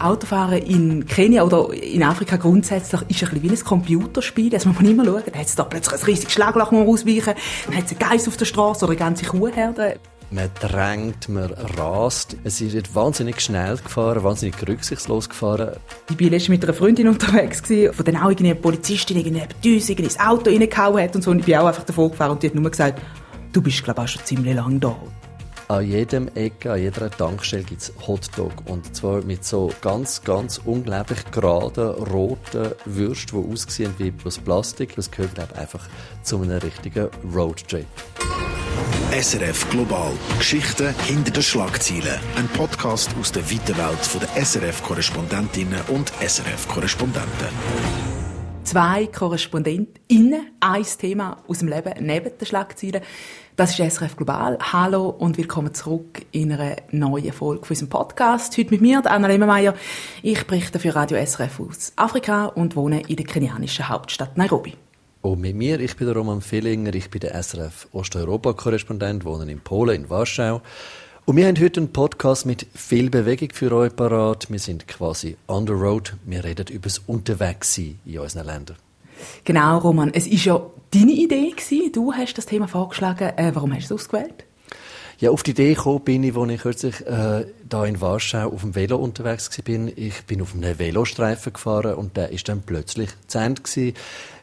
Autofahren in Kenia oder in Afrika grundsätzlich ist ein bisschen wie ein Computerspiel. Das muss man immer schauen. Da hat es da plötzlich ein riesiges Schlagloch, man ausweichen Dann hat es einen Geist auf der Straße oder eine ganze Kuhherde. Man drängt, man rast. Es ist wahnsinnig schnell gefahren, wahnsinnig rücksichtslos gefahren. Ich war letztens mit einer Freundin unterwegs, von dann auch eine Polizistin irgendwie uns ins Auto reingehauen hat und so. Und ich bin auch einfach davor gefahren und die hat nur gesagt, du bist, glaube ich, auch schon ziemlich lang da. An jedem Ecke, an jeder Tankstelle gibt es Hotdog. Und zwar mit so ganz, ganz unglaublich geraden, roten Würsten, die aussehen wie bloß Plastik. Das gehört, glaube ich, einfach zu einem richtigen Roadtrip. SRF Global. Geschichten hinter den Schlagzeilen. Ein Podcast aus der weiten Welt der SRF-Korrespondentinnen und SRF-Korrespondenten. Zwei KorrespondentInnen, ein Thema aus dem Leben neben den Schlagzeilen. Das ist SRF Global. Hallo und willkommen zurück in einer neuen Folge von unserem Podcast. Heute mit mir, Anna Lemmermeier. Ich berichte für Radio SRF aus Afrika und wohne in der kenianischen Hauptstadt Nairobi. Und mit mir, ich bin der Roman Villinger, ich bin der SRF Osteuropa-Korrespondent, wohne in Polen, in Warschau. Und wir haben heute einen Podcast mit viel Bewegung für euch parat. Wir sind quasi on the road. Wir reden über das Unterwegssein in unseren Ländern. Genau, Roman. Es ist ja deine Idee gewesen. Du hast das Thema vorgeschlagen. Äh, warum hast du es ausgewählt? Ja, auf die Idee gekommen bin ich, als ich kürzlich äh, da in Warschau auf dem Velo unterwegs war. Ich bin auf einem Velostreifen gefahren und der ist dann plötzlich zu Ende gewesen,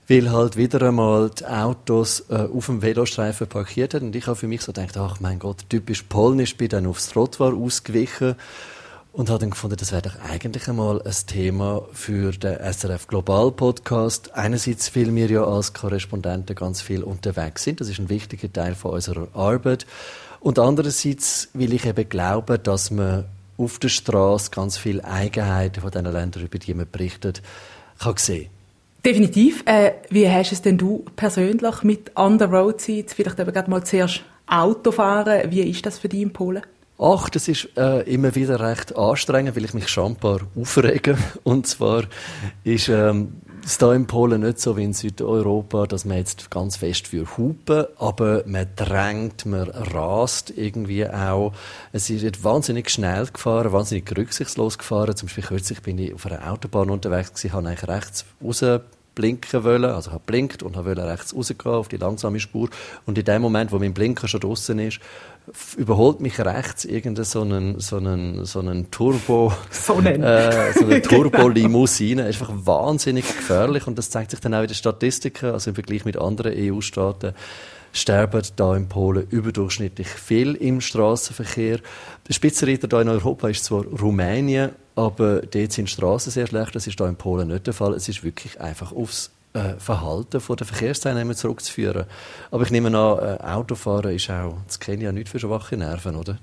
weil halt wieder einmal die Autos äh, auf dem Velostreifen parkiert haben. Und ich habe für mich so gedacht, ach mein Gott, typisch polnisch, bin dann aufs Trottoir ausgewichen und habe dann gefunden, das wäre doch eigentlich einmal ein Thema für den SRF Global Podcast. Einerseits, weil wir ja als Korrespondenten ganz viel unterwegs sind, das ist ein wichtiger Teil von unserer Arbeit. Und andererseits, weil ich eben glaube, dass man auf der Straße ganz viele Eigenheiten von diesen Ländern, über die man berichtet, kann sehen. Definitiv. Äh, wie hast es denn du persönlich mit On the Road Zeit? Vielleicht eben gerade mal zuerst Autofahren. Wie ist das für dich in Polen? Ach, das ist äh, immer wieder recht anstrengend, weil ich mich schon ein paar aufrege. Und zwar ist ähm, es da in Polen nicht so wie in Südeuropa, dass man jetzt ganz fest für Hupen, aber man drängt, man rast irgendwie auch. Es ist wahnsinnig schnell gefahren, wahnsinnig rücksichtslos gefahren. Zum Beispiel kürzlich bin ich auf einer Autobahn unterwegs gewesen, habe eigentlich rechts raus blinken wollen, also habe blinkt und habe rechts rausgehen auf die langsame Spur. Und in dem Moment, wo mein Blinker schon draußen ist, überholt mich rechts irgendein so einen, so einen, so einen Turbo, so, äh, so eine Turbo-Limousine. ist einfach wahnsinnig gefährlich. Und das zeigt sich dann auch in den Statistiken, also im Vergleich mit anderen EU-Staaten sterben da in Polen überdurchschnittlich viel im Straßenverkehr. Der Spitzenreiter da in Europa ist zwar Rumänien, aber dort sind Straßen sehr schlecht. Das ist da in Polen nicht der Fall. Es ist wirklich einfach aufs äh, Verhalten der Verkehrsteilnehmer zurückzuführen. Aber ich nehme an, äh, Autofahren ist auch das Kenia nicht für schwache Nerven, oder?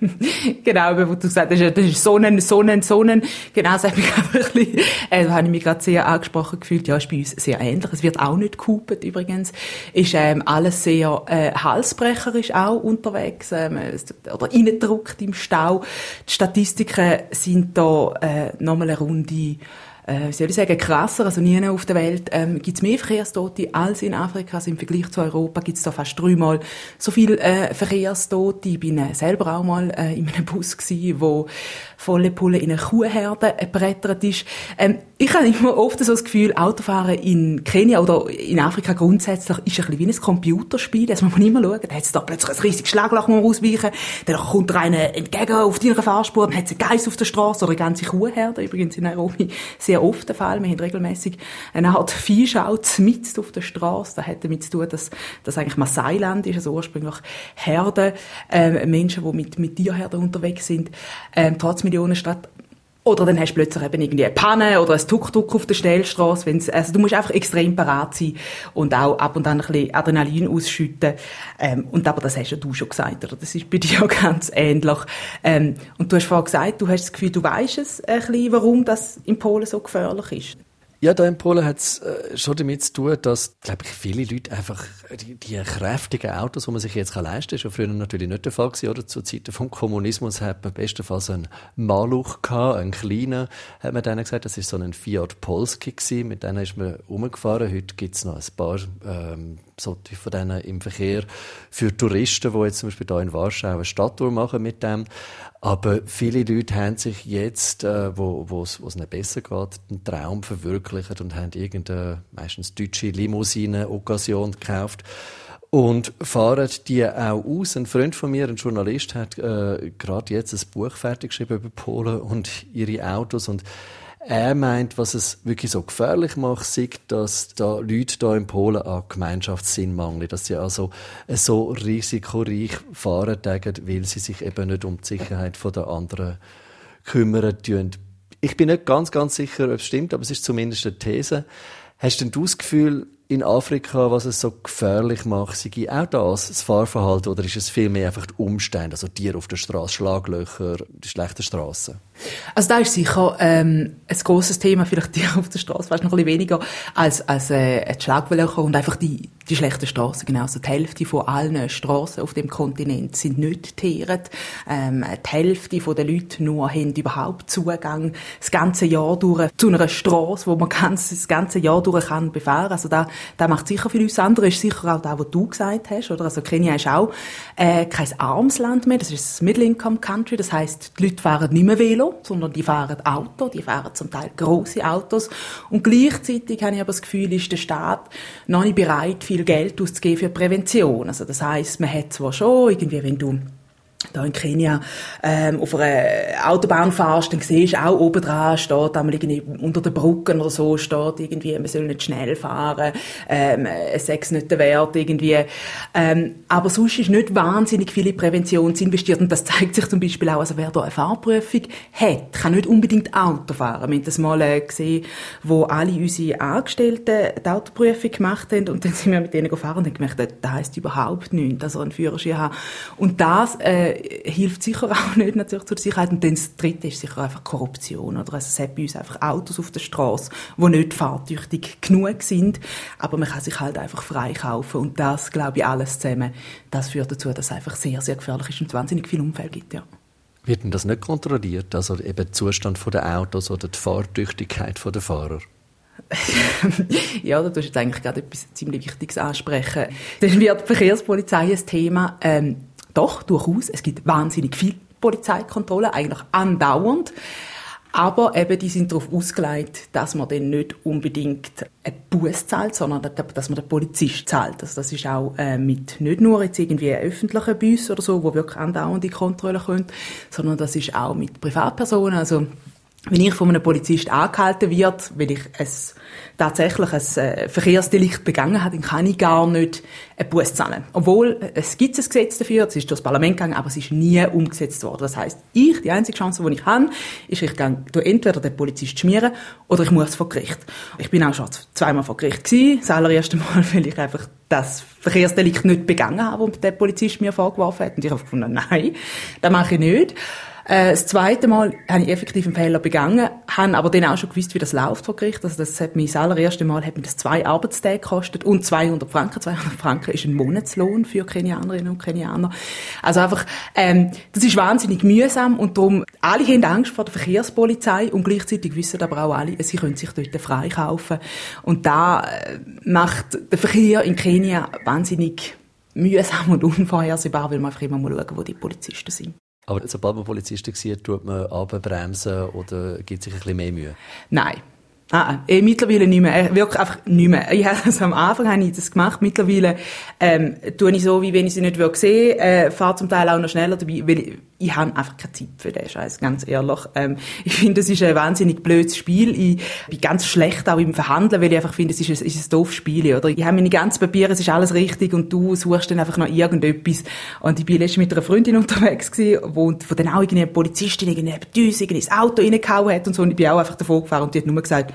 genau, wo du gesagt hast, das ist Sonnen, Sonnen, Sonnen. Genau, das hat mich einfach ein bisschen, äh, habe ich mich gerade sehr angesprochen gefühlt. Ja, ist bei uns sehr ähnlich. Es wird auch nicht gehupet, übrigens. Ist, ähm, alles sehr, äh, halsbrecherisch auch unterwegs, ähm, oder reingedruckt im Stau. Die Statistiken sind da, äh, nochmal eine Runde, äh, soll ich sagen, krasser. Also nie auf der Welt ähm, gibt es mehr Verkehrstote als in Afrika. Also Im Vergleich zu Europa gibt es da fast dreimal so viele äh, Verkehrstote. Ich bin äh, selber auch mal äh, in einem Bus gewesen, wo volle Pulle in eine Kuhherde gebrettert ist. Ähm, ich habe immer oft so das Gefühl, Autofahren in Kenia oder in Afrika grundsätzlich ist ein bisschen wie ein Computerspiel. Muss man immer schauen. Da hat es da plötzlich ein riesiges Schlagloch, wo man ausweichen Dann kommt dir einer entgegen auf deiner Fahrspur, dann hat es einen Geist auf der Straße oder eine ganze Kuhherde. Übrigens in Nairobi sehr oft der Fall. Wir haben regelmäßig eine Art Viehschau mitten auf der Straße. Das hat damit zu tun, dass das eigentlich Maasai-Land ist, also ursprünglich Herden, äh, Menschen, die mit, mit Tierherden unterwegs sind, äh, trotz Millionenstadt oder dann hast du plötzlich eben irgendwie eine Panne oder ein Tuk-Tuk auf der Stellstraße. Wenn's, also du musst einfach extrem parat sein und auch ab und an ein bisschen Adrenalin ausschütten. Ähm, und aber das hast ja du schon gesagt, oder? Das ist bei dir ja ganz ähnlich. Ähm, und du hast vorhin gesagt, du hast das Gefühl, du weißt es ein bisschen, warum das in Polen so gefährlich ist. Ja, da in Polen hat es äh, schon damit zu tun, dass, glaube ich, viele Leute einfach die, die kräftigen Autos, die man sich jetzt kann leisten kann, ist ja früher natürlich nicht der Fall gewesen, oder? Zu Zeiten vom Kommunismus hat man bestenfalls einen Maluch gehabt, einen kleinen, hat man denen gesagt, das ist so ein Fiat Polski gewesen, mit denen ist man rumgefahren. Heute gibt es noch ein paar, ähm, so von denen im Verkehr für Touristen, die jetzt zum Beispiel hier in Warschau eine Stadttour machen mit dem. Aber viele Leute haben sich jetzt, äh, wo, es ihnen besser geht, einen Traum verwirklicht und haben irgendeine, meistens deutsche Limousine-Occasion gekauft und fahren die auch aus. Ein Freund von mir, ein Journalist, hat äh, gerade jetzt ein Buch fertig geschrieben über Polen und ihre Autos und er meint, was es wirklich so gefährlich macht, sieht, dass da Leute da in Polen an Gemeinschaftssinn mangeln, dass sie also so risikoreich fahren, weil sie sich eben nicht um die Sicherheit der anderen kümmern. Ich bin nicht ganz, ganz sicher, ob es stimmt, aber es ist zumindest eine These. Hast denn du das Gefühl, in Afrika, was es so gefährlich macht, sei auch das, das Fahrverhalten, oder ist es vielmehr einfach die Umstände, also Tiere auf der Straße, Schlaglöcher, die schlechten Straßen? Also da ist sicher ähm, ein großes Thema, vielleicht Tiere auf der Straße, fast noch ein bisschen weniger als, als äh, die Schlaglöcher und einfach die, die schlechten Straßen. Genau, also die Hälfte von allen Straßen auf dem Kontinent sind nicht teeret. Ähm, die Hälfte von den Leuten nur haben überhaupt Zugang das ganze Jahr durch zu einer Straße, wo man ganz, das ganze Jahr durch kann befahren. Also da das macht sicher für uns andere, ist sicher auch das, was du gesagt hast, oder? Also Kenia ist auch äh, kein armes Land mehr, das ist ein Middle-Income-Country, das heißt, die Leute fahren nicht mehr Velo, sondern die fahren Auto, die fahren zum Teil große Autos und gleichzeitig habe ich aber das Gefühl, ist der Staat noch nicht bereit, viel Geld auszugeben für Prävention. Also das heißt, man hat zwar schon irgendwie, wenn du da in Kenia ähm, auf einer Autobahn fährst, dann siehst du auch oben dran steht einmal irgendwie unter den Brücken oder so steht irgendwie, man soll nicht schnell fahren, ähm, ist nicht der Wert irgendwie. Ähm, aber sonst ist nicht wahnsinnig viele Prävention investiert und das zeigt sich zum Beispiel auch, also wer da eine Fahrprüfung hat, kann nicht unbedingt Auto fahren. Wir haben das mal äh, gesehen, wo alle unsere Angestellten die Autoprüfung gemacht haben und dann sind wir mit denen gefahren und haben gemerkt, das heisst überhaupt nichts, dass er einen Führerschein hat. Und das äh, hilft sicher auch nicht natürlich zur Sicherheit. Und dann das Dritte ist sicher einfach Korruption. Oder? Also es hat bei uns einfach Autos auf der Straße, die nicht fahrtüchtig genug sind, aber man kann sich halt einfach freikaufen. Und das, glaube ich, alles zusammen, das führt dazu, dass es einfach sehr, sehr gefährlich ist und wahnsinnig viel Unfälle gibt, ja. Wird denn das nicht kontrolliert? Also eben der Zustand der Autos oder die Fahrtüchtigkeit der Fahrer? ja, da tust du jetzt eigentlich gerade etwas ziemlich Wichtiges ansprechen. Dann wird die Verkehrspolizei ein Thema. Ähm, doch, durchaus. Es gibt wahnsinnig viel Polizeikontrolle, eigentlich andauernd. Aber eben, die sind darauf ausgelegt, dass man dann nicht unbedingt einen Bus zahlt, sondern dass man den Polizist zahlt. Also das ist auch äh, mit nicht nur jetzt irgendwie öffentlichen Bussen oder so, wo wirklich andauernd die Kontrolle können, sondern das ist auch mit Privatpersonen. Also wenn ich von einem Polizist angehalten wird, weil ich es tatsächlich ein äh, Verkehrsdelikt begangen habe, dann kann ich gar nicht einen Bus zahlen. Obwohl, es gibt ein Gesetz dafür, es ist durchs Parlament gegangen, aber es ist nie umgesetzt worden. Das heißt, ich, die einzige Chance, die ich habe, ist, ich kann entweder den Polizist schmieren oder ich muss vor Gericht. Ich bin auch schon zweimal vor Gericht gewesen. Das allererste Mal, weil ich einfach das Verkehrsdelikt nicht begangen habe, das der Polizist mir vorgeworfen hat. Und ich habe gefunden, nein, das mache ich nicht. Äh, das zweite Mal habe ich effektiv einen Fehler begangen, habe aber dann auch schon gewusst, wie das läuft vor Gericht. Also das hat mich das allererste Mal hat mir das zwei Arbeitstage gekostet und 200 Franken. 200 Franken ist ein Monatslohn für Kenianerinnen und Kenianer. Also einfach, ähm, das ist wahnsinnig mühsam und darum, alle haben Angst vor der Verkehrspolizei und gleichzeitig wissen aber auch alle, sie können sich dort freikaufen. Und da äh, macht der Verkehr in Kenia wahnsinnig mühsam und unvorhersehbar, weil man einfach immer mal schauen, wo die Polizisten sind. Aber sobald man Polizisten sieht, tut man abbremsen oder gibt sich ein bisschen mehr Mühe? Nein. Ah, eh, mittlerweile nicht mehr. Äh, wirklich einfach nicht mehr. Ich habe, also am Anfang habe ich das gemacht. Mittlerweile ähm, tue ich so, wie wenn ich sie nicht sehen äh, fahre zum Teil auch noch schneller dabei, weil ich, ich habe einfach keine Zeit für den Scheiß, ganz ehrlich. Ähm, ich finde, das ist ein wahnsinnig blödes Spiel. Ich bin ganz schlecht auch im Verhandeln, weil ich einfach finde, es ist ein, ist ein doofes Spiel. Oder? Ich habe meine ganzen Papiere, es ist alles richtig und du suchst dann einfach noch irgendetwas. Und ich bin letztens mit einer Freundin unterwegs gewesen, wo von dann auch eine Polizistin neben uns ins Auto reingehauen hat und so. Und ich bin auch einfach davor gefahren und die hat nur gesagt,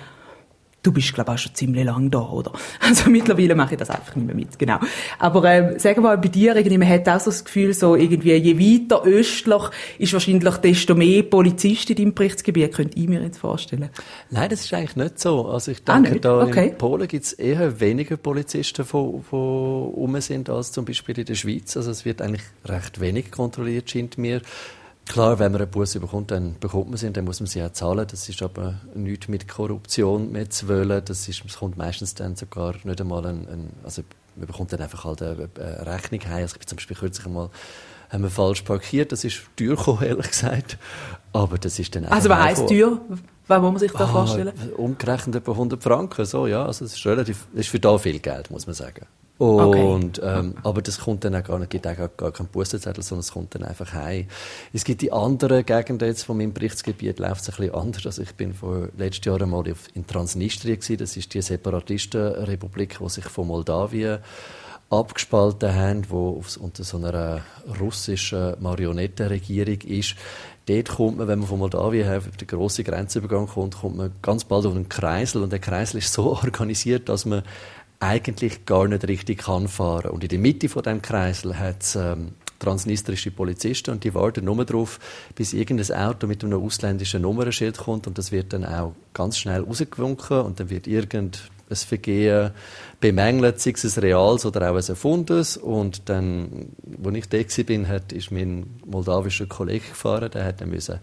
du bist, glaube ich, auch schon ziemlich lang da, oder? Also mittlerweile mache ich das einfach nicht mehr mit, genau. Aber ähm, sagen wir mal, bei dir, irgendwie, man hat auch so das Gefühl, so irgendwie, je weiter östlich ist wahrscheinlich desto mehr Polizisten in deinem Berichtsgebiet, könnte ich mir jetzt vorstellen. Nein, das ist eigentlich nicht so. Also ich denke, ah, da okay. in Polen gibt es eher weniger Polizisten, die rum sind, als zum Beispiel in der Schweiz. Also es wird eigentlich recht wenig kontrolliert, scheint mir. Klar, wenn man einen Bus bekommt, dann bekommt man sie, dann muss man sie auch zahlen. Das ist aber nichts mit Korruption mehr zu wollen. Das, ist, das kommt meistens dann sogar nicht einmal ein, ein also man bekommt dann einfach halt eine, eine Rechnung heim. Also ich bin zum Beispiel kürzlich einmal haben wir falsch parkiert. Das ist teuer gekommen, ehrlich gesagt. Aber das ist dann Also was heisst teuer? Was muss man sich da ah, vorstellen? Umgerechnet etwa 100 Franken, so, ja. Also das ist relativ, das ist für da viel Geld, muss man sagen. Und, okay. ähm, aber das kommt dann auch gar nicht, gibt auch gar, gar keinen Bussenzettel, sondern es kommt dann einfach heim. Es gibt die anderen Gegenden jetzt von meinem Berichtsgebiet, läuft es ein bisschen anders. Also ich bin vor letztes Jahr einmal in Transnistrien gewesen. Das ist die Separatistenrepublik, die sich von Moldawien abgespalten haben, wo unter so einer russischen Marionettenregierung ist. Dort kommt man, wenn man von Moldawien her auf den grossen Grenzübergang kommt, kommt man ganz bald auf einen Kreisel und der Kreisel ist so organisiert, dass man eigentlich gar nicht richtig kann fahren. Und in der Mitte von dem Kreisel hat es ähm, transnistrische Polizisten und die warten nur darauf, bis irgendein Auto mit einem ausländischen Nummernschild kommt und das wird dann auch ganz schnell rausgewunken und dann wird irgendein Vergehen bemängelt, sei es ein reales oder auch ein erfundenes. Und dann, als ich da bin, hat, ist mein moldawischer Kollege gefahren, der hat dann müssen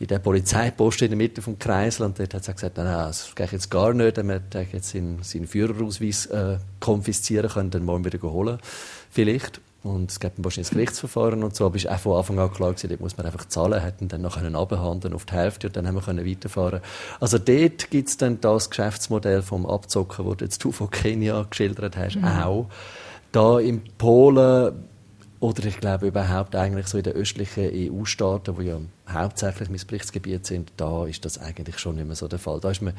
in der Polizeipost in der Mitte vom Kreisel. Und dort hat er gesagt, nein, das geht jetzt gar nicht, er hat jetzt seinen, seinen Führerausweis äh, konfiszieren können, dann morgen wieder holen, vielleicht. Und es gibt wahrscheinlich ein Gerichtsverfahren und so, aber es war auch von Anfang an klar gewesen, dort muss man einfach zahlen, hätten dann noch abhandeln auf die Hälfte und dann haben wir können weiterfahren. Also dort gibt es dann das Geschäftsmodell vom Abzocken, das jetzt du von Kenia geschildert hast, mhm. auch. Da in Polen oder ich glaube überhaupt eigentlich so in den östlichen EU-Staaten, wo ja hauptsächlich mein Berichtsgebiet sind, da ist das eigentlich schon nicht mehr so der Fall. Da ist man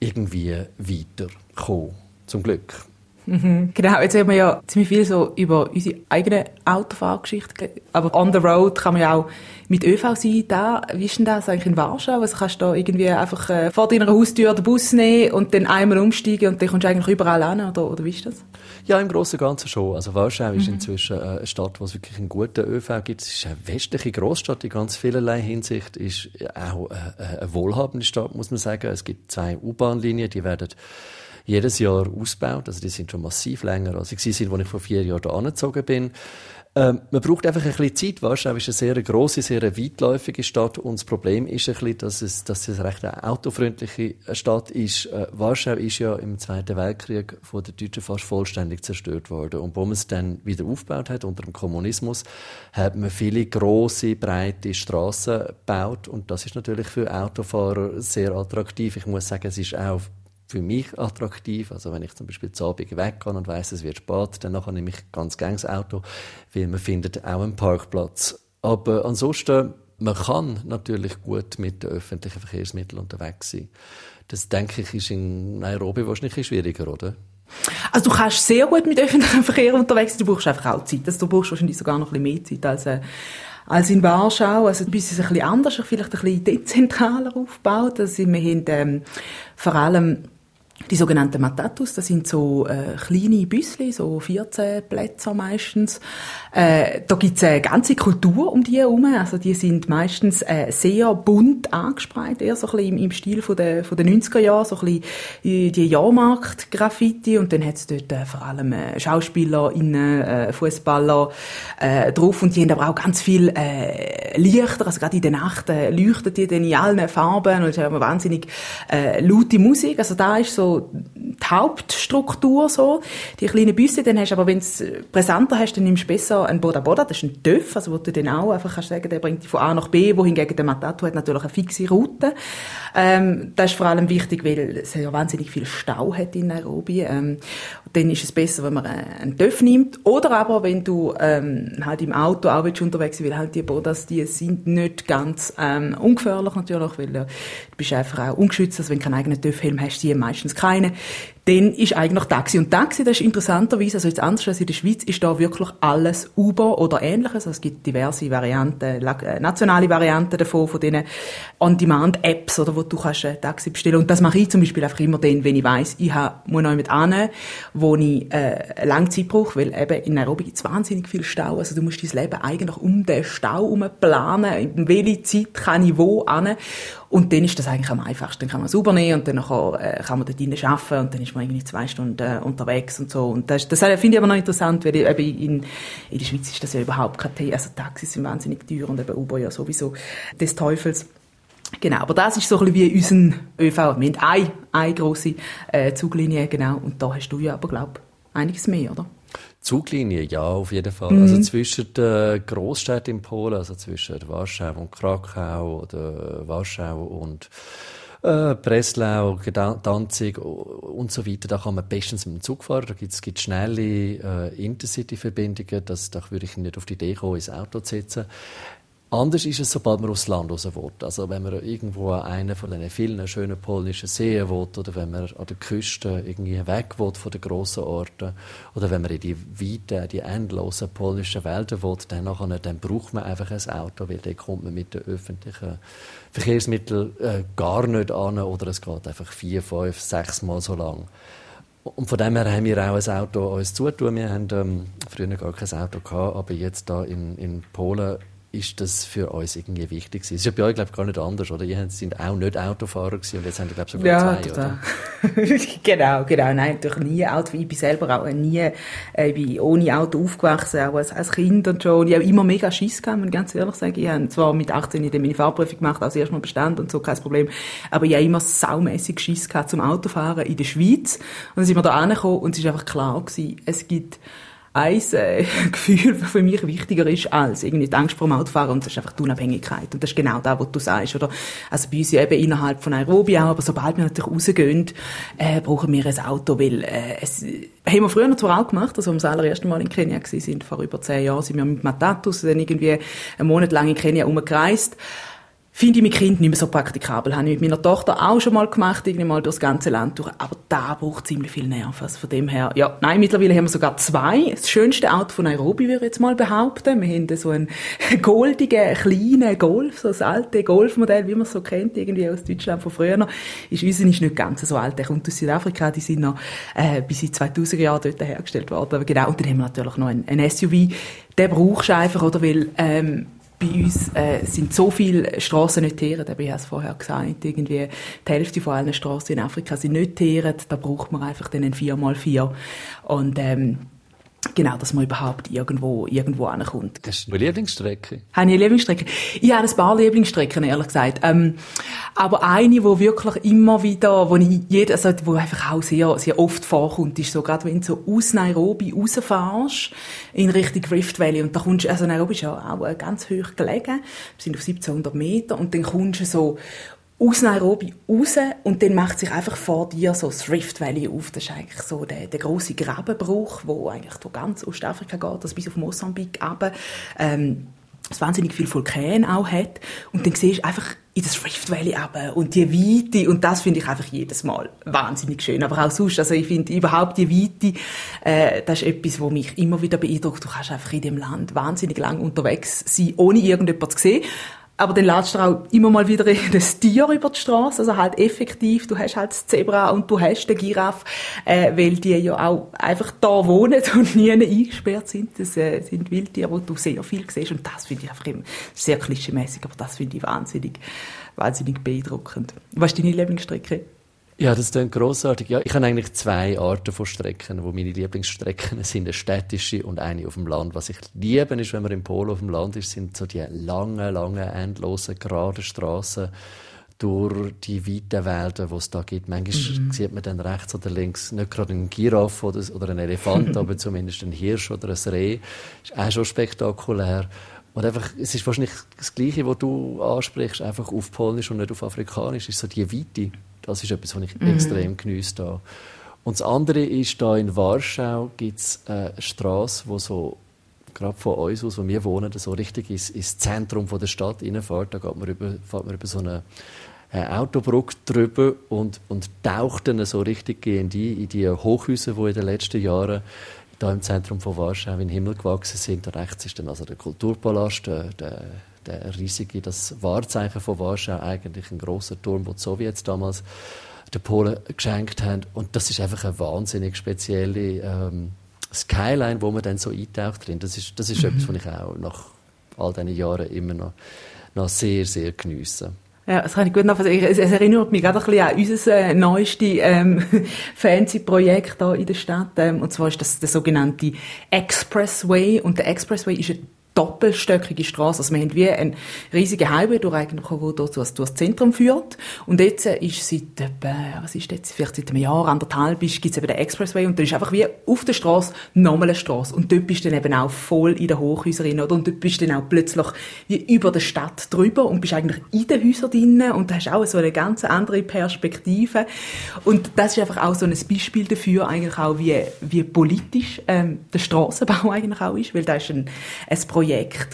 irgendwie weitergekommen, zum Glück. Mhm, genau, jetzt haben wir ja ziemlich viel so über unsere eigene Autofahrgeschichte aber on the road kann man ja auch mit ÖV sein. Da, wie ist denn das eigentlich in Warschau? Also kannst du da irgendwie einfach äh, vor deiner Haustür den Bus nehmen und dann einmal umsteigen und dann kommst du eigentlich überall an, oder, oder wie ist das? Ja, im Großen und Ganzen schon. Also Warschau mhm. ist inzwischen äh, eine Stadt, wo es wirklich einen guten ÖV gibt. Es ist eine westliche Großstadt in ganz vielerlei Hinsicht. Es ist auch eine, äh, eine wohlhabende Stadt, muss man sagen. Es gibt zwei U-Bahn-Linien, die werden jedes Jahr ausgebaut. Also die sind schon massiv länger, als ich sie als ich vor vier Jahren da angezogen bin. Ähm, man braucht einfach ein bisschen Zeit. Warschau ist eine sehr große, sehr weitläufige Stadt und das Problem ist ein bisschen, dass es, dass es recht eine autofreundliche Stadt ist. Äh, Warschau ist ja im Zweiten Weltkrieg von den Deutschen fast vollständig zerstört worden und wo man es dann wieder aufgebaut hat unter dem Kommunismus, hat man viele große, breite Straßen gebaut und das ist natürlich für Autofahrer sehr attraktiv. Ich muss sagen, es ist auch für mich attraktiv. Also wenn ich zum Beispiel zu Abend weggehe und weiß, es wird spät, dann nehme ich ganz gerne das Auto, weil man findet auch einen Parkplatz. Aber ansonsten, man kann natürlich gut mit den öffentlichen Verkehrsmitteln unterwegs sein. Das denke ich ist in Nairobi wahrscheinlich schwieriger, oder? Also du kannst sehr gut mit öffentlichem Verkehr unterwegs sein, du brauchst einfach auch Zeit. Also du brauchst wahrscheinlich sogar noch ein bisschen mehr Zeit als, äh, als in Warschau. Also du bist ein bisschen anders, vielleicht ein bisschen dezentraler aufgebaut. Also wir haben ähm, vor allem die sogenannten Matatus, das sind so äh, kleine Büsli, so 14 Plätze meistens. Äh, da gibt's eine ganze Kultur um die herum. Also die sind meistens äh, sehr bunt angespreit, eher so ein bisschen im, im Stil von der, von den 90er Jahren, so ein bisschen die, Jahrmarkt-Graffiti. Und dann hat's dort äh, vor allem äh, SchauspielerInnen, äh, Fußballer äh, drauf. Und die haben aber auch ganz viel äh, Lichter, also gerade in der Nacht äh, leuchtet die dann in allen Farben. Und es eine wahnsinnig äh, laute Musik, also da ist so die Hauptstruktur so, die kleinen Büsse, dann hast aber, wenn du es präsenter hast, dann nimmst du besser einen Boda Boda, das ist ein Töff, also wo du dann auch einfach kannst sagen, der bringt dich von A nach B, wohingegen der Matatu hat natürlich eine fixe Route. Ähm, das ist vor allem wichtig, weil es ja wahnsinnig viel Stau hat in Nairobi. Ähm, dann ist es besser, wenn man einen Töff nimmt. Oder aber, wenn du ähm, halt im Auto auch unterwegs sein weil halt die Bodas, die sind nicht ganz ähm, ungefährlich natürlich, weil äh, du bist einfach auch ungeschützt, also wenn du keinen eigenen Töffhelm hast, die meistens keine dann ist eigentlich Taxi. Und Taxi, das ist interessanterweise, also jetzt anders als in der Schweiz, ist da wirklich alles Uber oder ähnliches. Also es gibt diverse Varianten, äh, nationale Varianten davon, von diesen On-Demand-Apps, oder wo du kannst ein Taxi bestellen. Und das mache ich zum Beispiel einfach immer dann, wenn ich weiss, ich habe, muss noch mit an, wo ich äh, lange Zeit brauche, weil eben in Nairobi gibt es wahnsinnig viel Stau. Also du musst dein Leben eigentlich um den Stau herum planen. In welche Zeit kann ich wo an? Und dann ist das eigentlich am einfachsten. Dann kann man es übernehmen und dann äh, kann man dort drinnen arbeiten und dann ist man irgendwie zwei Stunden äh, unterwegs und so. Und das, das finde ich aber noch interessant, weil eben in, in der Schweiz ist das ja überhaupt kein Thema. Also Taxis sind wahnsinnig teuer und eben Uber ja sowieso des Teufels. Genau, aber das ist so ein bisschen wie unser ÖV. Wir haben eine, eine grosse äh, Zuglinie, genau, und da hast du ja aber, glaube einiges mehr, oder? Zuglinie, ja, auf jeden Fall. Mhm. Also zwischen den Großstädten in Polen, also zwischen Warschau und Krakau oder Warschau und äh, Breslau, Danzig und so weiter, da kann man bestens mit dem Zug fahren. Da gibt es schnelle äh, Intercity-Verbindungen. da würde ich nicht auf die Idee kommen, ins Auto zu setzen. Anders ist es, sobald man aufs Land raus will. Also wenn man irgendwo an einer von den vielen schönen polnischen Seen will, oder wenn man an der Küste irgendwie weg will von den grossen Orten, oder wenn man in die weiten, die endlosen polnischen Wälder will, dann, nachher, dann braucht man einfach ein Auto, weil dann kommt man mit den öffentlichen Verkehrsmitteln äh, gar nicht an, oder es geht einfach vier, fünf, sechs Mal so lang. Und von dem her haben wir auch ein Auto uns zutun. Wir haben ähm, früher gar kein Auto gehabt, aber jetzt da in, in Polen ist das für uns irgendwie wichtig gewesen. Das ist ja bei euch, glaube ich, gar nicht anders, oder? Ihr sind auch nicht Autofahrer gewesen und jetzt haben ihr, glaube ich, sogar ja, zwei, total. genau, genau. Nein, natürlich nie Auto. Ich bin selber auch nie, äh, ich bin ohne Auto aufgewachsen, auch als, als Kind und schon. Ich habe immer mega Schiss gehabt, muss ich ganz ehrlich sagen. Ich habe zwar mit 18 in meine Fahrprüfung gemacht, als erstes Mal Bestand und so, kein Problem. Aber ich habe immer saumässig Schiss gehabt zum Autofahren in der Schweiz. Und dann sind wir da angekommen und es ist einfach klar gewesen, es gibt ein äh, Gefühl, das für mich wichtiger ist als irgendwie die Angst vor Autofahren und das ist einfach die Unabhängigkeit und das ist genau das, was du sagst, oder? Also bei uns eben innerhalb von Nairobi auch, aber sobald wir natürlich rausgehen, äh, brauchen wir ein Auto, weil äh, es haben wir früher zwar auch gemacht, also das allererste Mal in Kenia sind, vor über zehn Jahren sind wir mit Matatus dann irgendwie einen Monat lang in Kenia umgereist finde ich mit Kind nicht mehr so praktikabel. Habe ich mit meiner Tochter auch schon mal gemacht, irgendwie mal durchs ganze Land durch. Aber da braucht ziemlich viel Nerven. Also von dem her, ja, nein, mittlerweile haben wir sogar zwei. Das schönste Auto von Nairobi, würde ich jetzt mal behaupten. Wir haben so einen goldigen, kleinen Golf, so das alte Golfmodell, wie man es so kennt, irgendwie aus Deutschland von früher. Ist unser ist nicht ganz so alt. Der kommt aus Südafrika, die sind noch, äh, bis in 2000er Jahren dort hergestellt worden. Aber genau, und dann haben wir natürlich noch einen, einen SUV. Den brauchst du einfach, oder, weil, ähm, bei uns äh, sind so viele Straßen nicht teeret. Ich habe es vorher gesagt, irgendwie die Hälfte von allen Straßen in Afrika sind nicht teeret. Da braucht man einfach dann ein 4x4. Und ähm, Genau, dass man überhaupt irgendwo, irgendwo ankommt. Hast du eine Lieblingsstrecke? Habe ich eine Lieblingsstrecke? Ich habe ein paar Lieblingsstrecken, ehrlich gesagt. Ähm, aber eine, wo wirklich immer wieder, wo ich jeder, also, wo einfach auch sehr, sehr oft vorkommt, ist so, gerade wenn du so aus Nairobi rausfährst, in Richtung Rift Valley, und da kommst also Nairobi ist ja auch ganz hoch gelegen, wir sind auf 1700 Meter, und dann kommst du so aus Nairobi raus und dann macht sich einfach vor dir so das Rift Valley auf. Das ist eigentlich so der, der große Grabenbruch, wo eigentlich durch ganz Ostafrika geht, das bis auf Mosambik runter, ähm, das wahnsinnig viel Vulkan auch hat. Und dann siehst du einfach in das Rift Valley runter und die Weite und das finde ich einfach jedes Mal wahnsinnig schön. Aber auch sonst, also ich finde überhaupt die Weite, äh, das ist etwas, was mich immer wieder beeindruckt. Du kannst einfach in dem Land wahnsinnig lang unterwegs sein, ohne irgendjemand zu sehen aber dann ladest du auch immer mal wieder das Tier über die Straße, also halt effektiv, du hast halt das Zebra und du hast den Giraffe, äh, weil die ja auch einfach da wohnen und nie eingesperrt sind. Das äh, sind Wildtiere, wo du sehr viel siehst und das finde ich einfach immer sehr klischeemäßig, aber das finde ich wahnsinnig, wahnsinnig beeindruckend. Was ist deine Lieblingsstrecke? Ja, das klingt grossartig. Ja, ich habe eigentlich zwei Arten von Strecken, wo meine Lieblingsstrecken sind. Eine städtische und eine auf dem Land. Was ich liebe, ist, wenn man in Polen auf dem Land ist, sind so die langen, langen, endlosen, geraden Straßen durch die weiten Wälder, die es da gibt. Manchmal mhm. sieht man dann rechts oder links nicht gerade einen Giraffe oder, oder einen Elefant, aber zumindest einen Hirsch oder ein Reh. Ist auch schon spektakulär. Und einfach, es ist wahrscheinlich das Gleiche, was du ansprichst, einfach auf Polnisch und nicht auf Afrikanisch, ist so die Weite. Das ist etwas, was ich mhm. extrem genieße da. Und das andere ist, da in Warschau gibt es eine Straße, wo so gerade von uns aus, wo wir wohnen, so richtig ins, ins Zentrum von der Stadt reinfährt. Da geht man über, fährt man über so eine äh, Autobrücke drüber und, und taucht dann so richtig in die, in die Hochhäuser, die in den letzten Jahren da im Zentrum von Warschau in den Himmel gewachsen sind. Da rechts ist dann also der Kulturpalast, der, der der riesige, das Wahrzeichen von Warschau, eigentlich ein großer Turm, den die Sowjets damals den Polen geschenkt haben. Und das ist einfach eine wahnsinnig spezielle ähm, Skyline, wo man dann so eintaucht drin. Das ist, das ist mhm. etwas, was ich auch nach all diesen Jahren immer noch, noch sehr, sehr geniesse. Ja, das kann ich gut nachvollziehen. Es, es erinnert mich gerade ein bisschen an unser äh, neuestes ähm, Fancy-Projekt hier in der Stadt. Ähm, und zwar ist das der sogenannte Expressway. Und der Expressway ist eine doppelstöckige Straße. Also wir haben wie einen riesigen Highway, der eigentlich wo durch, durch, das Zentrum führt. Und jetzt ist seit, äh, was ist jetzt, vielleicht seit einem Jahr, anderthalb, gibt es eben den Expressway und da ist einfach wie auf der Straße nochmal eine Straße. Und dort bist du dann eben auch voll in den Hochhäusern oder? Und dort bist du dann auch plötzlich wie über der Stadt drüber und bist eigentlich in den Häusern drinnen und da hast auch so eine ganz andere Perspektive. Und das ist einfach auch so ein Beispiel dafür, eigentlich auch, wie, wie politisch ähm, der Straßenbau eigentlich auch ist, weil da ist ein, ein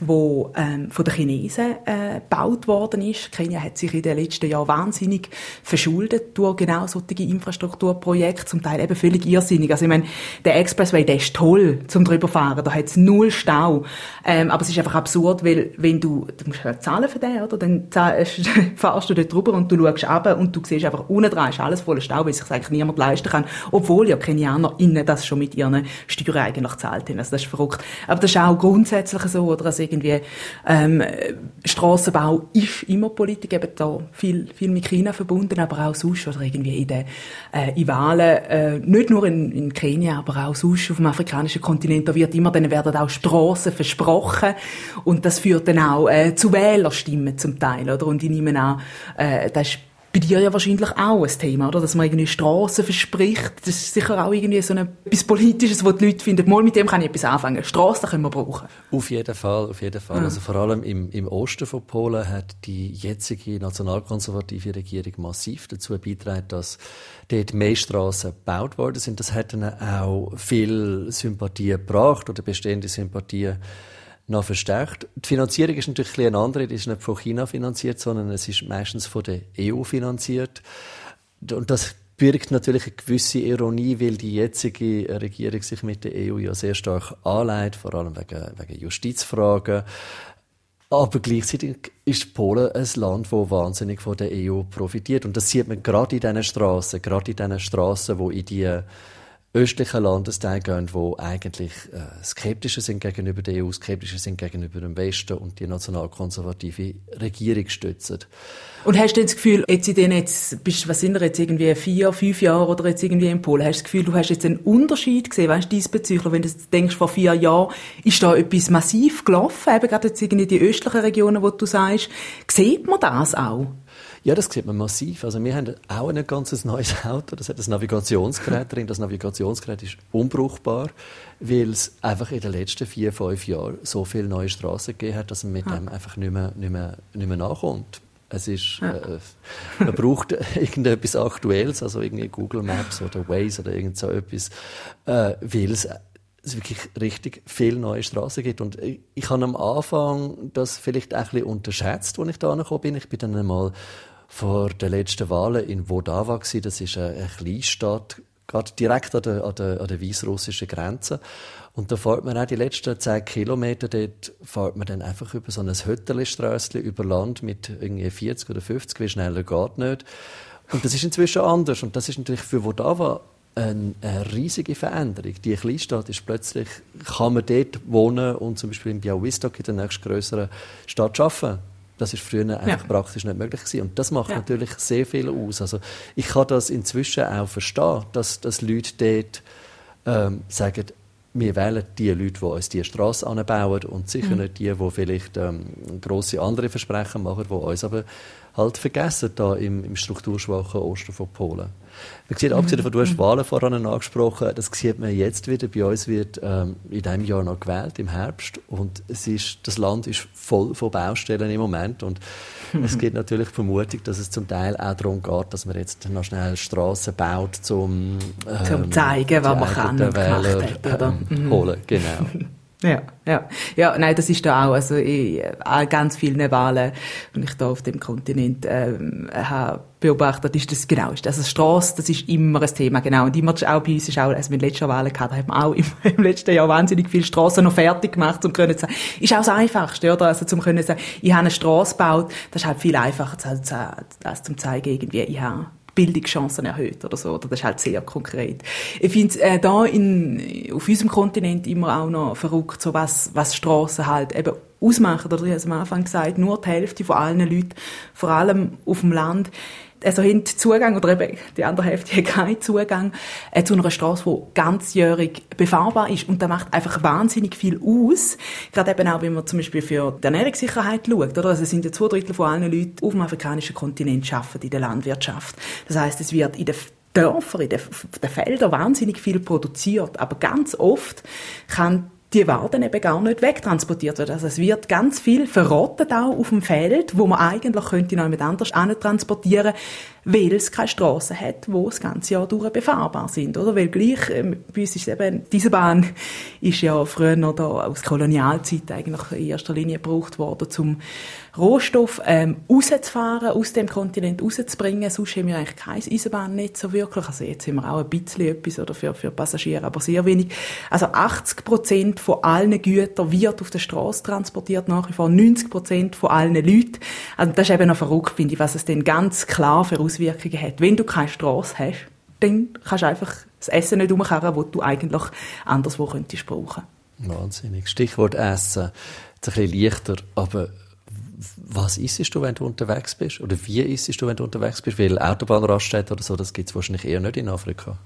wo ähm, von den Chinesen äh, gebaut worden ist. Kenia hat sich in den letzten Jahren wahnsinnig verschuldet durch genau solche Infrastrukturprojekte, zum Teil eben völlig irrsinnig. Also ich meine, der Expressway, der ist toll zum drüber fahren, da hat es null Stau. Ähm, aber es ist einfach absurd, weil wenn du, du musst halt zahlen für den, oder? Dann fahrst du dort drüber und du schaust runter und du siehst einfach, unten dran ist alles voller Stau, weil sich eigentlich niemand leisten kann. Obwohl ja Kenianer innen das schon mit ihren Steuern eigentlich zahlt haben. Also das ist verrückt. Aber das ist auch grundsätzlich so, oder? Also irgendwie, ähm, Strassenbau ist immer Politik, eben da viel, viel mit China verbunden, aber auch sonst, oder irgendwie in den, äh, in Wahlen, äh, nicht nur in, in Kenia, aber auch sonst auf dem afrikanischen Kontinent, da wird immer, dann werden auch Strassen versprochen und das führt dann auch äh, zu Wählerstimmen zum Teil, oder? Und ich nehme an, äh, das ist bei dir ja wahrscheinlich auch ein Thema, oder? Dass man irgendwie Strassen verspricht. Das ist sicher auch irgendwie so etwas Politisches, wo die Leute finden, mal mit dem kann ich etwas anfangen. Strassen können wir brauchen. Auf jeden Fall, auf jeden Fall. Ja. Also vor allem im, im Osten von Polen hat die jetzige nationalkonservative Regierung massiv dazu beigetragen, dass dort mehr Strassen gebaut worden sind. Das hat dann auch viel Sympathie gebracht oder bestehende Sympathien noch verstärkt. Die Finanzierung ist natürlich ein eine andere, die ist nicht von China finanziert, sondern es ist meistens von der EU finanziert. Und das birgt natürlich eine gewisse Ironie, weil die jetzige Regierung sich mit der EU ja sehr stark anleitet, vor allem wegen, wegen Justizfragen. Aber gleichzeitig ist Polen ein Land, das wahnsinnig von der EU profitiert. Und das sieht man gerade in diesen Straßen, gerade in diesen Straßen, wo in die östlichen Landesteile gehen, die eigentlich äh, skeptischer sind gegenüber der EU, skeptischer sind gegenüber dem Westen und die nationalkonservative Regierung stützen. Und hast du das Gefühl, jetzt in den jetzt, bist, was sind wir jetzt, irgendwie vier, fünf Jahre oder jetzt irgendwie in Polen, hast du das Gefühl, du hast jetzt einen Unterschied gesehen, weißt du, diesbezüglich, wenn du denkst, vor vier Jahren ist da etwas massiv gelaufen, eben gerade jetzt irgendwie die östlichen Regionen, wo du sagst, sieht man das auch? Ja, das sieht man massiv. Also wir haben auch ein ganzes neues Auto. Das hat ein Navigationsgerät drin. Das Navigationsgerät ist unbrauchbar, weil es einfach in den letzten vier, fünf Jahren so viele neue Straßen gegeben hat, dass man mit ja. dem einfach nicht mehr, nicht mehr, nicht mehr nachkommt. Es ist, ja. äh, man braucht irgendetwas Aktuelles, also irgendwie Google Maps oder Waze oder irgend so etwas, äh, weil es es wirklich richtig viele neue Straßen gibt. Und ich, ich habe am Anfang das vielleicht auch ein bisschen unterschätzt, als ich da gekommen bin. Ich bin dann einmal vor den letzten Wahlen in Vodava. Das ist eine, Kleinstadt, gerade direkt an der, der, der weißrussischen Grenze. Und da fährt man auch die letzten zehn Kilometer, dort fährt man dann einfach über so ein Hötterliströssli über Land mit irgendwie 40 oder 50, wie schneller geht nicht. Und das ist inzwischen anders. Und das ist natürlich für Vodava eine, riesige Veränderung. Die Kleinstadt ist plötzlich, kann man dort wohnen und zum Beispiel in Białystok in der nächstgrößeren Stadt arbeiten. Das ist früher einfach ja. praktisch nicht möglich gewesen. Und das macht ja. natürlich sehr viel aus. Also ich kann das inzwischen auch verstehen, dass, dass Leute dort ähm, sagen, wir wählen die Leute, die uns die Straße anbauen und sicher mhm. nicht die, die vielleicht ähm, grosse andere Versprechen machen, die uns aber halt vergessen da im, im strukturschwachen Osten von Polen. Man sieht, abgesehen davon, du hast Wahlen voran angesprochen, das sieht man jetzt wieder. Bei uns wird ähm, in diesem Jahr noch gewählt, im Herbst. Und es ist, das Land ist voll von Baustellen im Moment. Und es gibt natürlich die Vermutung, dass es zum Teil auch darum geht, dass man jetzt noch schnell Straßen baut, um, ähm, zum zeigen, was man kann und Wähler, hat, oder? Ähm, holen. Genau. Ja, ja. Ja, nein, das ist da auch, also in äh, ganz vielen Wahlen, die ich da auf dem Kontinent ähm, habe beobachtet, ist das genau, ist das also Straße, das ist immer ein Thema, genau. Und immer auch bei uns ist auch, also mit letzter Wahlen gehabt, da hat man auch im, im letzten Jahr wahnsinnig viele Straßen noch fertig gemacht, um können zu sagen, ist auch das Einfachste, oder? Also zum können sagen, ich habe eine Straße gebaut, das ist halt viel einfacher, als, als zum zeigen, irgendwie, ich habe Bildungschancen erhöht oder so. Oder das ist halt sehr konkret. Ich finde äh, da in, auf unserem Kontinent immer auch noch verrückt, so was, was Strassen halt eben ausmachen. Oder ich habe es am Anfang gesagt, nur die Hälfte von allen Leuten, vor allem auf dem Land, also haben Zugang, oder eben die andere Hälfte hat keinen Zugang äh, zu einer Straße, die ganzjährig befahrbar ist. Und das macht einfach wahnsinnig viel aus. Gerade eben auch, wenn man zum Beispiel für die Ernährungssicherheit schaut. Oder? Also es sind ja zwei Drittel von allen Leuten auf dem afrikanischen Kontinent arbeiten in der Landwirtschaft. Das heißt, es wird in der Dörfer, in den Feldern wahnsinnig viel produziert. Aber ganz oft kann die Waren eben gar nicht wegtransportiert werden. Also es wird ganz viel verrottet auch auf dem Feld, wo man eigentlich könnte noch jemand anders transportieren weil es keine Strassen hat, wo das ganze Jahr durch befahrbar sind, oder? Weil gleich, äh, bei uns ist eben, diese Bahn ist ja früher noch da aus Kolonialzeit eigentlich in erster Linie gebraucht worden, zum Rohstoff ähm, rauszufahren, aus dem Kontinent rauszubringen. Sonst haben wir eigentlich kein Eisenbahnnetz so wirklich. Also jetzt haben wir auch ein bisschen etwas oder für, für Passagiere, aber sehr wenig. Also 80 Prozent von allen Gütern wird auf der Straße transportiert, nach wie vor 90 Prozent von allen Leuten. Also das ist eben noch verrückt, finde ich, was es denn ganz klar für Auswirkungen hat. Wenn du keine Straße hast, dann kannst du einfach das Essen nicht umkehren, das du eigentlich anderswo könntest brauchen. Wahnsinnig. Stichwort Essen. Jetzt ein bisschen leichter, aber was isst du, wenn du unterwegs bist? Oder wie isst du, wenn du unterwegs bist? Weil Autobahnraststätte oder so, das gibt es wahrscheinlich eher nicht in Afrika.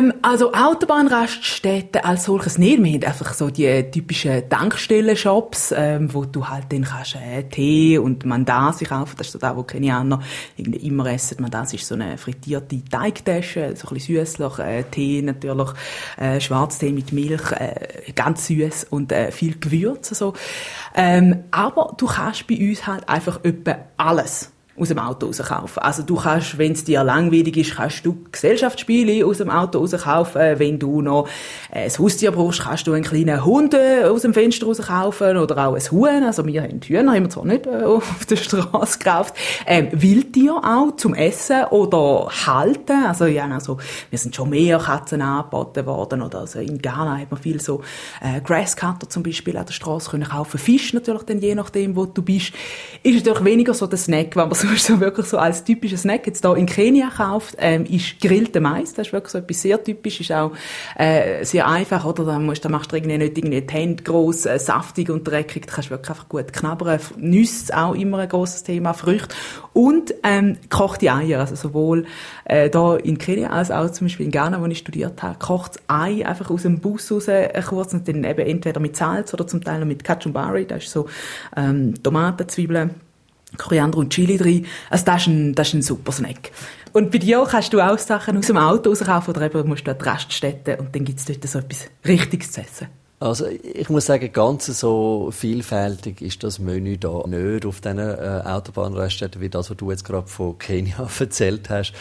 Ähm, also Autobahnraststätten als solches nicht. Wir haben einfach so die typischen Tankstellen-Shops, ähm, wo du halt dann kannst äh, Tee und Mandasi kaufen. Das ist so das, wo Kenianer irgendwie immer essen. Mandasi ist so eine frittierte Teigtasche, so ein bisschen süßlich. Äh, Tee natürlich, äh, Schwarztee mit Milch, äh, ganz süß und äh, viel Gewürz. So. Ähm, aber du kannst bei uns halt einfach etwa alles aus dem Auto rauskaufen. Also du kannst, wenn es dir langweilig ist, kannst du Gesellschaftsspiele aus dem Auto rauskaufen. Wenn du noch ein Haustier brauchst, kannst du einen kleinen Hund äh, aus dem Fenster rauskaufen oder auch ein Huhn. Also wir haben Hühner, haben wir zwar nicht äh, auf der Straße gekauft. Ähm, Wildtier auch zum Essen oder halten. Also ja, also wir sind schon mehr Katzen angeboten worden oder also in Ghana hat man viel so äh, Grasscutter zum Beispiel an der Straße können kaufen. Fisch natürlich dann je nachdem, wo du bist. Ist natürlich weniger so der Snack, wenn man so sonst so wirklich so als typisches Snack jetzt hier in Kenia kauft, ähm, ist grillter Mais. Das ist wirklich so etwas sehr typisch, ist auch äh, sehr einfach, oder? Da, musst, da machst du irgendwie nicht irgendwie die Hände gross, äh, saftig und dreckig, da kannst du wirklich einfach gut knabbern. Nüsse auch immer ein grosses Thema, Früchte. Und ähm, gekochte Eier, also sowohl äh, da in Kenia als auch zum Beispiel in Ghana, wo ich studiert habe, kocht Ei einfach aus dem Bus raus äh, kurz und dann eben entweder mit Salz oder zum Teil mit Kachumbari, das ist so ähm, Tomaten, Zwiebeln, Koriander und Chili drin. Also das ist ein, das ist ein super Snack. Und bei dir kannst du auch Sachen aus dem Auto rauskaufen oder eben musst du an die Raststätte und dann gibt es dort so etwas Richtiges zu essen. Also ich muss sagen, ganz so vielfältig ist das Menü da nicht auf diesen äh, Autobahnraststätten, wie das, was du jetzt gerade von Kenia erzählt hast.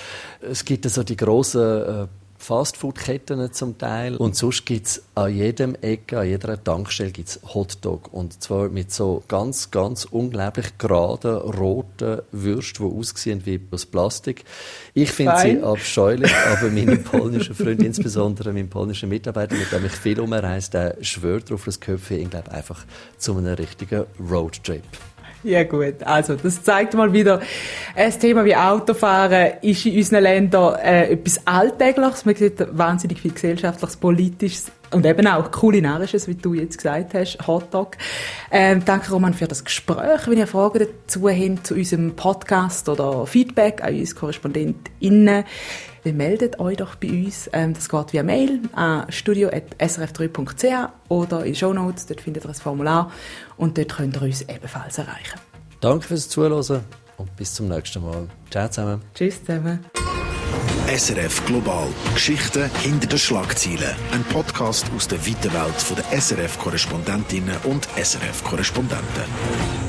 Es gibt so also die grossen äh, Fastfood-Ketten zum Teil. Und sonst gibt es an jedem Ecke, an jeder Tankstelle gibt's Hotdog. Und zwar mit so ganz, ganz unglaublich geraden, roten Würsten, die aussehen wie aus Plastik. Ich finde sie abscheulich, aber meine polnischen Freunde, insbesondere mein polnischer Mitarbeiter, mit dem ich viel umreise, der schwört darauf, das Köpfe ich glaube einfach zu einem richtigen Roadtrip. Ja gut, also das zeigt mal wieder, das Thema wie Autofahren ist in unseren Ländern äh, etwas Alltägliches. Man sieht wahnsinnig viel gesellschaftliches, politisches und eben auch kulinarisches, wie du jetzt gesagt hast, Hotdog. Ähm, danke Roman für das Gespräch. Wenn ihr Fragen dazu habt zu unserem Podcast oder Feedback an uns KorrespondentInnen, dann meldet euch doch bei uns. Ähm, das geht via Mail an studio.srf3.ch oder in Show Notes. Dort findet ihr ein Formular und dort könnt ihr uns ebenfalls erreichen. Danke fürs Zuhören und bis zum nächsten Mal. Ciao zusammen. Tschüss zusammen. SRF Global. Geschichten hinter den Schlagzeilen. Ein Podcast aus der weiten Welt der SRF-Korrespondentinnen und SRF-Korrespondenten.